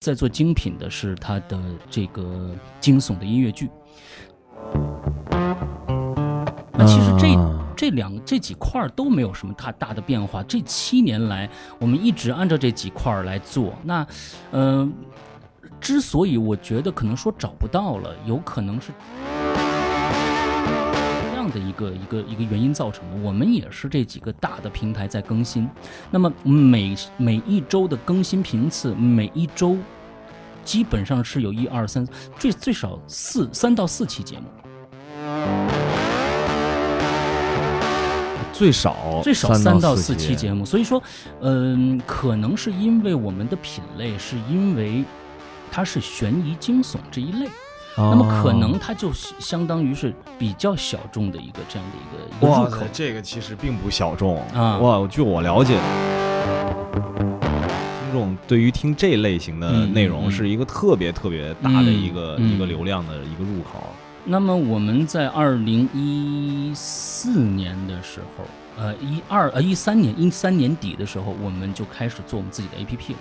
在做精品的是他的这个惊悚的音乐剧。那其实这、啊这两这几块儿都没有什么太大的变化。这七年来，我们一直按照这几块儿来做。那，嗯、之所以我觉得可能说找不到了，有可能是一个一个一个原因造成的。我们也是这几个大的平台在更新，那么每每一周的更新频次，每一周基本上是有一二三最最少四三到四期节目。最少最少三三到四四期节目，所以说，嗯、可能是因为我们的品类，是因为它是悬疑惊悚这一类，那么可能它就相当于是比较小众的一个这样的一个入口，。这个其实并不小众啊哇，据我了解，听众对于听这类型的嗯内容嗯是一个特别特别大的一个、嗯一个流量的一个入口。那么我们在二零一四年的时候，呃，一二呃一三年一三年底的时候，我们就开始做我们自己的 APP 了。